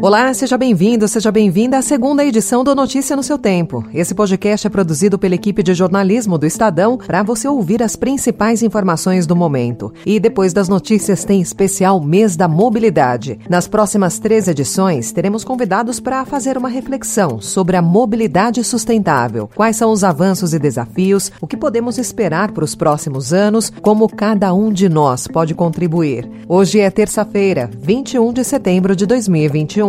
Olá, seja bem-vindo, seja bem-vinda à segunda edição do Notícia no seu Tempo. Esse podcast é produzido pela equipe de jornalismo do Estadão para você ouvir as principais informações do momento. E depois das notícias tem especial Mês da Mobilidade. Nas próximas três edições, teremos convidados para fazer uma reflexão sobre a mobilidade sustentável. Quais são os avanços e desafios, o que podemos esperar para os próximos anos, como cada um de nós pode contribuir. Hoje é terça-feira, 21 de setembro de 2021.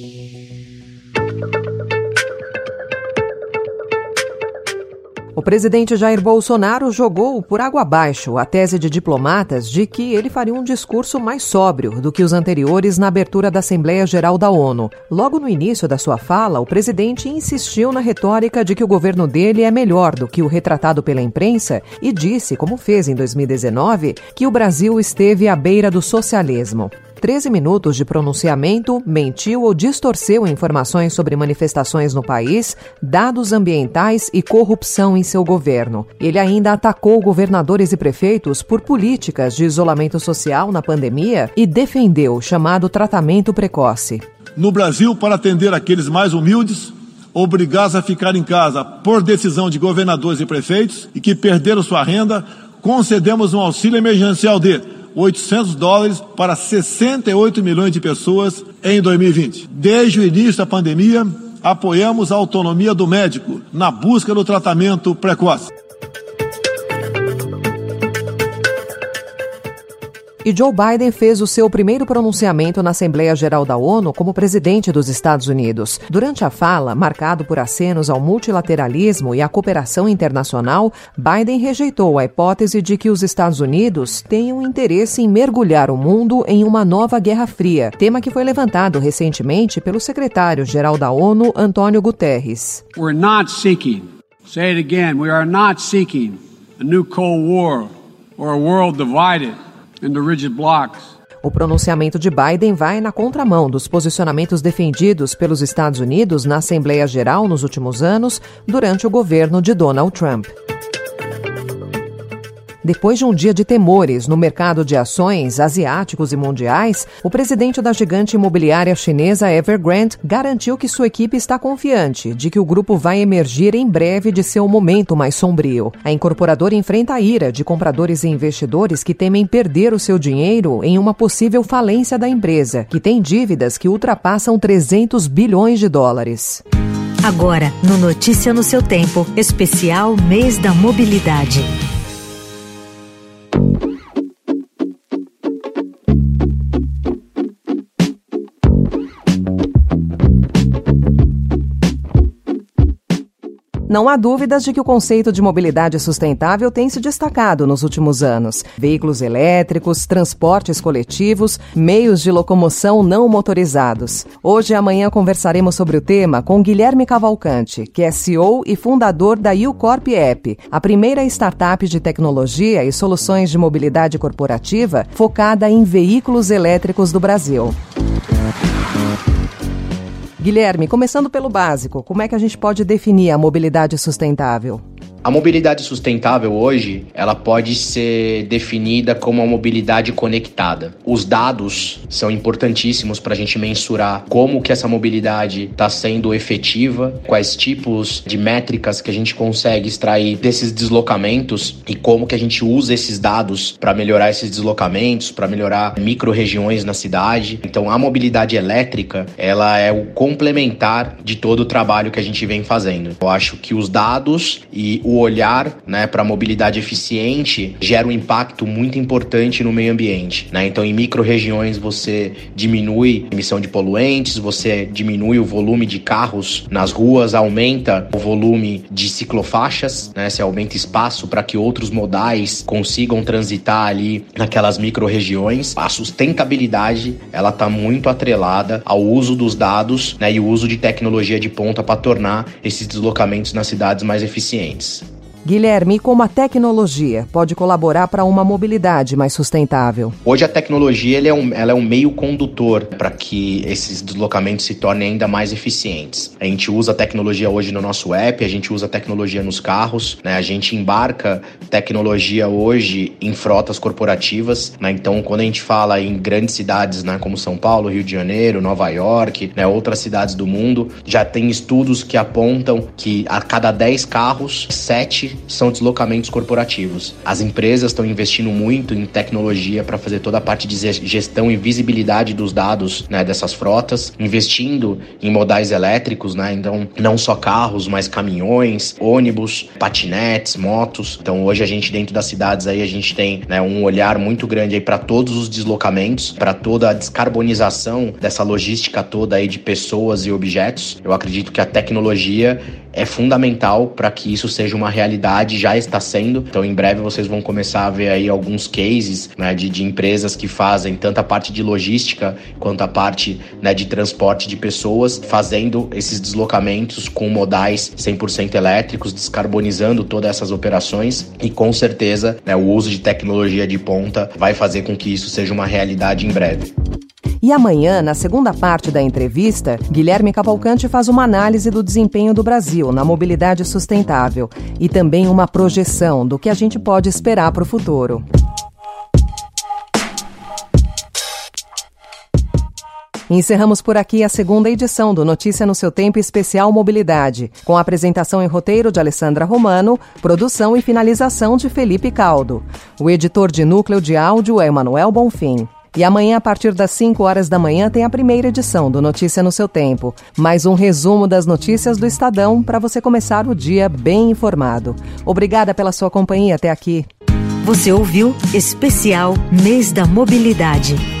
O presidente Jair Bolsonaro jogou por água abaixo a tese de diplomatas de que ele faria um discurso mais sóbrio do que os anteriores na abertura da Assembleia Geral da ONU. Logo no início da sua fala, o presidente insistiu na retórica de que o governo dele é melhor do que o retratado pela imprensa e disse, como fez em 2019, que o Brasil esteve à beira do socialismo. 13 minutos de pronunciamento, mentiu ou distorceu informações sobre manifestações no país, dados ambientais e corrupção em seu governo. Ele ainda atacou governadores e prefeitos por políticas de isolamento social na pandemia e defendeu o chamado tratamento precoce. No Brasil, para atender aqueles mais humildes, obrigados a ficar em casa por decisão de governadores e prefeitos e que perderam sua renda, concedemos um auxílio emergencial de 800 dólares para 68 milhões de pessoas em 2020. Desde o início da pandemia, apoiamos a autonomia do médico na busca do tratamento precoce. E Joe Biden fez o seu primeiro pronunciamento na Assembleia Geral da ONU como presidente dos Estados Unidos. Durante a fala, marcado por acenos ao multilateralismo e à cooperação internacional, Biden rejeitou a hipótese de que os Estados Unidos tenham interesse em mergulhar o mundo em uma nova Guerra Fria, tema que foi levantado recentemente pelo secretário-geral da ONU, Antônio Guterres. We're not seeking, say it again, we are not seeking a new Cold War or a world divided. O pronunciamento de Biden vai na contramão dos posicionamentos defendidos pelos Estados Unidos na Assembleia Geral nos últimos anos, durante o governo de Donald Trump. Depois de um dia de temores no mercado de ações asiáticos e mundiais, o presidente da gigante imobiliária chinesa Evergrande garantiu que sua equipe está confiante de que o grupo vai emergir em breve de seu momento mais sombrio. A incorporadora enfrenta a ira de compradores e investidores que temem perder o seu dinheiro em uma possível falência da empresa, que tem dívidas que ultrapassam 300 bilhões de dólares. Agora, no Notícia no seu tempo, especial Mês da Mobilidade. thank you Não há dúvidas de que o conceito de mobilidade sustentável tem se destacado nos últimos anos. Veículos elétricos, transportes coletivos, meios de locomoção não motorizados. Hoje e amanhã conversaremos sobre o tema com Guilherme Cavalcante, que é CEO e fundador da UCorp App, a primeira startup de tecnologia e soluções de mobilidade corporativa focada em veículos elétricos do Brasil. Guilherme, começando pelo básico, como é que a gente pode definir a mobilidade sustentável? A mobilidade sustentável hoje, ela pode ser definida como uma mobilidade conectada. Os dados são importantíssimos para a gente mensurar como que essa mobilidade está sendo efetiva, quais tipos de métricas que a gente consegue extrair desses deslocamentos e como que a gente usa esses dados para melhorar esses deslocamentos, para melhorar micro-regiões na cidade. Então, a mobilidade elétrica, ela é o complementar de todo o trabalho que a gente vem fazendo. Eu acho que os dados e o o olhar né, para a mobilidade eficiente gera um impacto muito importante no meio ambiente. Né? Então, em micro-regiões, você diminui a emissão de poluentes, você diminui o volume de carros nas ruas, aumenta o volume de ciclofaixas, né? você aumenta espaço para que outros modais consigam transitar ali naquelas micro-regiões. A sustentabilidade ela está muito atrelada ao uso dos dados né, e o uso de tecnologia de ponta para tornar esses deslocamentos nas cidades mais eficientes. Guilherme, como a tecnologia pode colaborar para uma mobilidade mais sustentável? Hoje a tecnologia é um, ela é um meio condutor para que esses deslocamentos se tornem ainda mais eficientes. A gente usa a tecnologia hoje no nosso app, a gente usa a tecnologia nos carros, né? a gente embarca tecnologia hoje em frotas corporativas. Né? Então, quando a gente fala em grandes cidades né, como São Paulo, Rio de Janeiro, Nova York, né, outras cidades do mundo, já tem estudos que apontam que a cada 10 carros, 7 são deslocamentos corporativos. As empresas estão investindo muito em tecnologia para fazer toda a parte de gestão e visibilidade dos dados né, dessas frotas, investindo em modais elétricos, né? Então, não só carros, mas caminhões, ônibus, patinetes, motos. Então, hoje a gente dentro das cidades aí a gente tem né, um olhar muito grande aí para todos os deslocamentos, para toda a descarbonização dessa logística toda aí de pessoas e objetos. Eu acredito que a tecnologia é fundamental para que isso seja uma realidade, já está sendo. Então, em breve vocês vão começar a ver aí alguns cases né, de, de empresas que fazem tanto a parte de logística quanto a parte né, de transporte de pessoas, fazendo esses deslocamentos com modais 100% elétricos, descarbonizando todas essas operações e com certeza né, o uso de tecnologia de ponta vai fazer com que isso seja uma realidade em breve. E amanhã, na segunda parte da entrevista, Guilherme Cavalcante faz uma análise do desempenho do Brasil na mobilidade sustentável e também uma projeção do que a gente pode esperar para o futuro. Encerramos por aqui a segunda edição do Notícia no seu Tempo Especial Mobilidade, com apresentação em roteiro de Alessandra Romano, produção e finalização de Felipe Caldo. O editor de núcleo de áudio é Emanuel Bonfim. E amanhã, a partir das 5 horas da manhã, tem a primeira edição do Notícia no seu Tempo. Mais um resumo das notícias do Estadão para você começar o dia bem informado. Obrigada pela sua companhia até aqui. Você ouviu Especial Mês da Mobilidade.